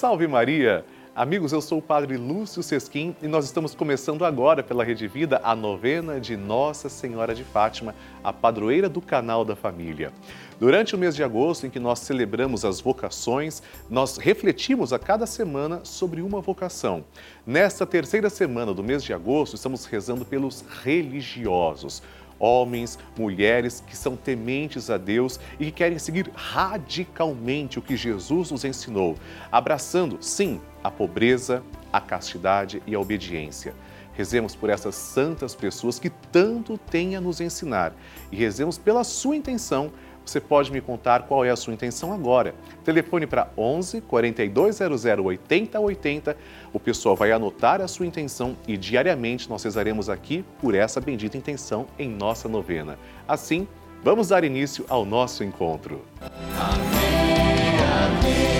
Salve Maria! Amigos, eu sou o Padre Lúcio Sesquim e nós estamos começando agora pela Rede Vida a novena de Nossa Senhora de Fátima, a padroeira do canal da família. Durante o mês de agosto, em que nós celebramos as vocações, nós refletimos a cada semana sobre uma vocação. Nesta terceira semana do mês de agosto, estamos rezando pelos religiosos homens, mulheres que são tementes a Deus e que querem seguir radicalmente o que Jesus nos ensinou, abraçando, sim, a pobreza, a castidade e a obediência. Rezemos por essas santas pessoas que tanto têm a nos ensinar e rezemos pela sua intenção você pode me contar qual é a sua intenção agora. Telefone para 11 4200 8080. O pessoal vai anotar a sua intenção e diariamente nós rezaremos aqui por essa bendita intenção em nossa novena. Assim, vamos dar início ao nosso encontro. Amém, amém.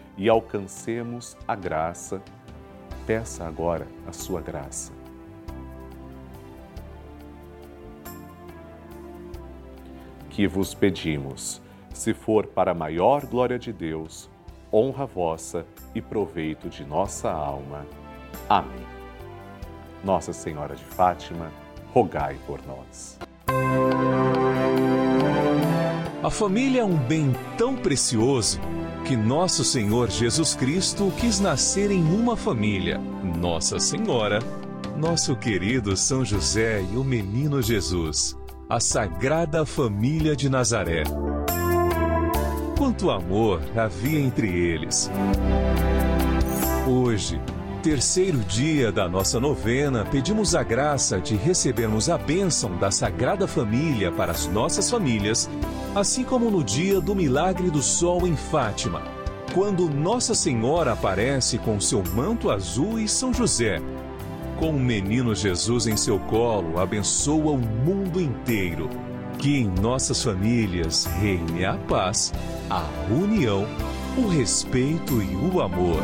e alcancemos a graça. Peça agora a sua graça. Que vos pedimos, se for para a maior glória de Deus, honra vossa e proveito de nossa alma. Amém. Nossa Senhora de Fátima, rogai por nós. A família é um bem tão precioso que nosso Senhor Jesus Cristo quis nascer em uma família, Nossa Senhora, nosso querido São José e o menino Jesus, a Sagrada Família de Nazaré. quanto amor havia entre eles. Hoje, terceiro dia da nossa novena, pedimos a graça de recebermos a bênção da Sagrada Família para as nossas famílias, assim como no dia do milagre do sol em Fátima, quando Nossa Senhora aparece com seu manto azul e São José. Com o menino Jesus em seu colo, abençoa o mundo inteiro. Que em nossas famílias reine a paz, a união, o respeito e o amor.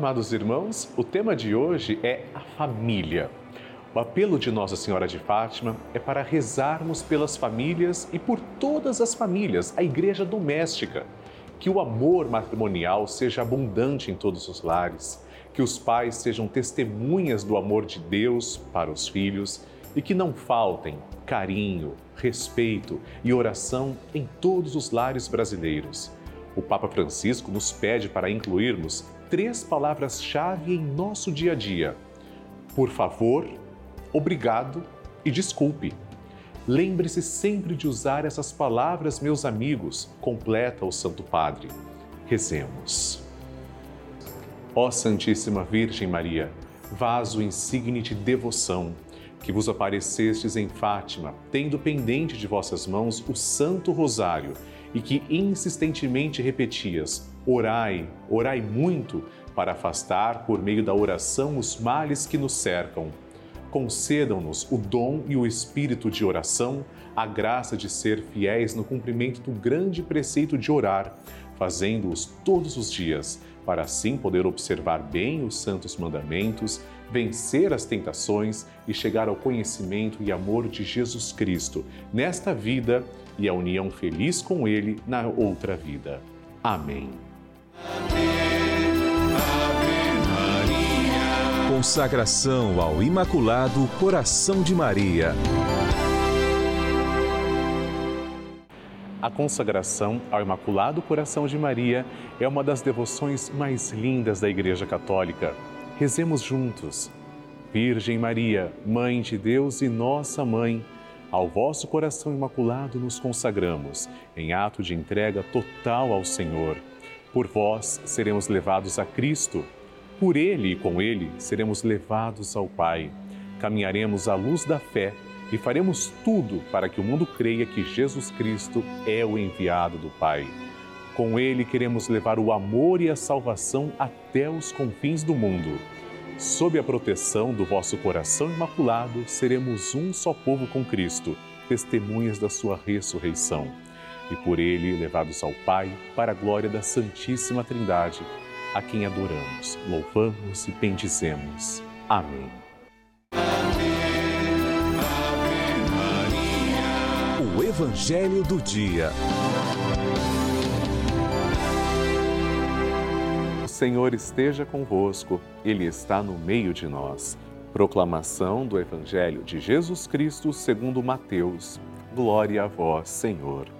Amados irmãos, o tema de hoje é a família. O apelo de Nossa Senhora de Fátima é para rezarmos pelas famílias e por todas as famílias, a igreja doméstica. Que o amor matrimonial seja abundante em todos os lares, que os pais sejam testemunhas do amor de Deus para os filhos e que não faltem carinho, respeito e oração em todos os lares brasileiros. O Papa Francisco nos pede para incluirmos três palavras-chave em nosso dia a dia: por favor, obrigado e desculpe. Lembre-se sempre de usar essas palavras, meus amigos, completa o Santo Padre. Rezemos. Ó Santíssima Virgem Maria, vaso insigne de devoção, que vos aparecestes em Fátima, tendo pendente de vossas mãos o Santo Rosário e que insistentemente repetias: Orai, orai muito, para afastar, por meio da oração, os males que nos cercam. Concedam-nos o dom e o espírito de oração, a graça de ser fiéis no cumprimento do grande preceito de orar, fazendo-os todos os dias, para assim poder observar bem os santos mandamentos, vencer as tentações e chegar ao conhecimento e amor de Jesus Cristo, nesta vida e a união feliz com Ele na outra vida. Amém. Consagração ao Imaculado Coração de Maria. A consagração ao Imaculado Coração de Maria é uma das devoções mais lindas da Igreja Católica. Rezemos juntos. Virgem Maria, Mãe de Deus e nossa Mãe, ao vosso coração imaculado nos consagramos, em ato de entrega total ao Senhor. Por vós seremos levados a Cristo. Por Ele e com Ele seremos levados ao Pai. Caminharemos à luz da fé e faremos tudo para que o mundo creia que Jesus Cristo é o enviado do Pai. Com Ele queremos levar o amor e a salvação até os confins do mundo. Sob a proteção do vosso coração imaculado, seremos um só povo com Cristo, testemunhas da sua ressurreição. E por ele levados ao Pai, para a glória da Santíssima Trindade, a quem adoramos, louvamos e bendizemos. Amém. O Evangelho do Dia. Senhor esteja convosco, Ele está no meio de nós. Proclamação do Evangelho de Jesus Cristo segundo Mateus. Glória a vós, Senhor.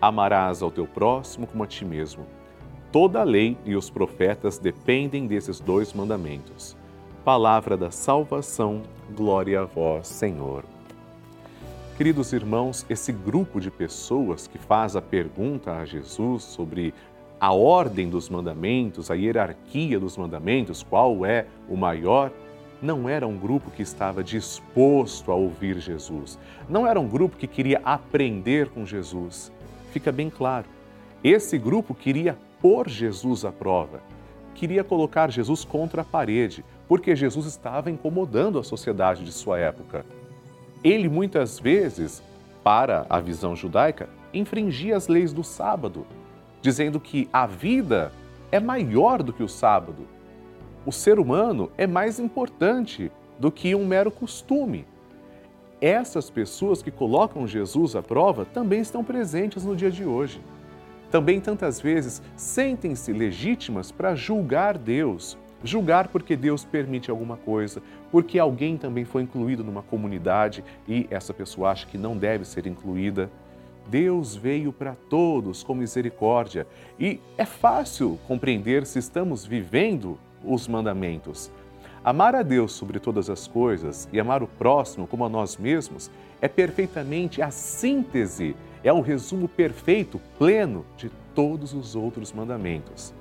Amarás ao teu próximo como a ti mesmo. Toda a lei e os profetas dependem desses dois mandamentos. Palavra da salvação, glória a vós, Senhor. Queridos irmãos, esse grupo de pessoas que faz a pergunta a Jesus sobre a ordem dos mandamentos, a hierarquia dos mandamentos, qual é o maior, não era um grupo que estava disposto a ouvir Jesus. Não era um grupo que queria aprender com Jesus. Fica bem claro. Esse grupo queria pôr Jesus à prova, queria colocar Jesus contra a parede, porque Jesus estava incomodando a sociedade de sua época. Ele muitas vezes, para a visão judaica, infringia as leis do sábado dizendo que a vida é maior do que o sábado. O ser humano é mais importante do que um mero costume. Essas pessoas que colocam Jesus à prova também estão presentes no dia de hoje. Também tantas vezes sentem-se legítimas para julgar Deus, julgar porque Deus permite alguma coisa, porque alguém também foi incluído numa comunidade e essa pessoa acha que não deve ser incluída. Deus veio para todos com misericórdia e é fácil compreender se estamos vivendo os mandamentos. Amar a Deus sobre todas as coisas e amar o próximo como a nós mesmos é perfeitamente a síntese, é o resumo perfeito, pleno de todos os outros mandamentos.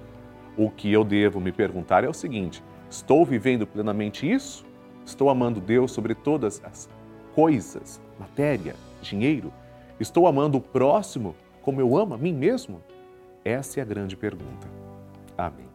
O que eu devo me perguntar é o seguinte: estou vivendo plenamente isso? Estou amando Deus sobre todas as coisas, matéria, dinheiro? Estou amando o próximo como eu amo a mim mesmo? Essa é a grande pergunta. Amém.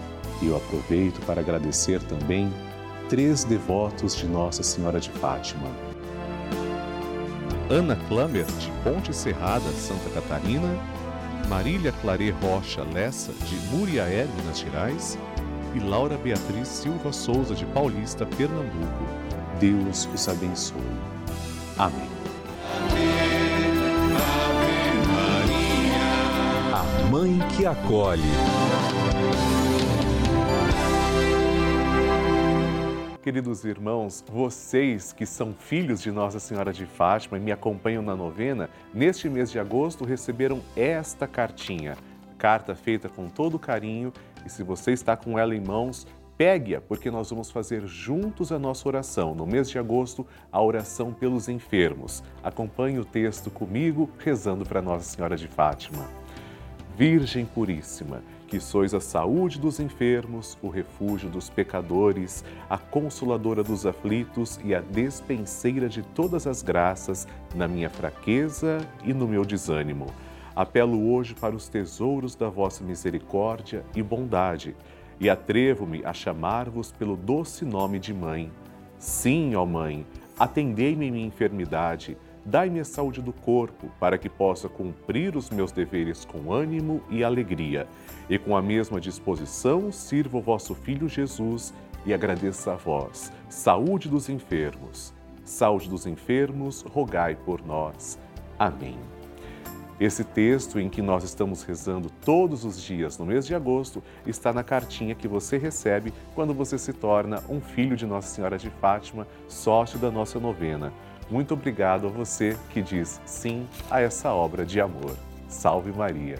e eu aproveito para agradecer também três devotos de Nossa Senhora de Fátima. Ana Klammer, de Ponte Serrada, Santa Catarina, Marília Clare Rocha Lessa, de Muriaé, Minas Gerais, e Laura Beatriz Silva Souza, de Paulista, Pernambuco. Deus os abençoe. Amém. Ave Maria. A Mãe que acolhe. Queridos irmãos, vocês que são filhos de Nossa Senhora de Fátima e me acompanham na novena, neste mês de agosto receberam esta cartinha. Carta feita com todo carinho e se você está com ela em mãos, pegue-a, porque nós vamos fazer juntos a nossa oração. No mês de agosto, a oração pelos enfermos. Acompanhe o texto comigo, rezando para Nossa Senhora de Fátima. Virgem Puríssima, que sois a saúde dos enfermos, o refúgio dos pecadores, a consoladora dos aflitos e a despenseira de todas as graças na minha fraqueza e no meu desânimo. Apelo hoje para os tesouros da vossa misericórdia e bondade e atrevo-me a chamar-vos pelo doce nome de Mãe. Sim, ó Mãe, atendei-me em minha enfermidade Dai-me a saúde do corpo, para que possa cumprir os meus deveres com ânimo e alegria, e com a mesma disposição sirva o vosso Filho Jesus e agradeça a vós. Saúde dos enfermos. Saúde dos enfermos, rogai por nós. Amém. Esse texto em que nós estamos rezando todos os dias no mês de agosto está na cartinha que você recebe quando você se torna um filho de Nossa Senhora de Fátima, sócio da nossa novena. Muito obrigado a você que diz sim a essa obra de amor. Salve Maria!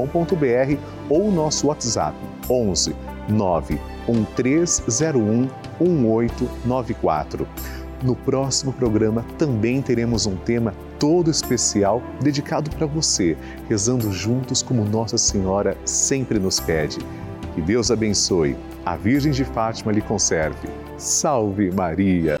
pelavida.redevida.com.br ou o nosso WhatsApp 11 91301 1894. No próximo programa também teremos um tema todo especial dedicado para você, rezando juntos como Nossa Senhora sempre nos pede. Que Deus abençoe, a Virgem de Fátima lhe conserve. Salve Maria!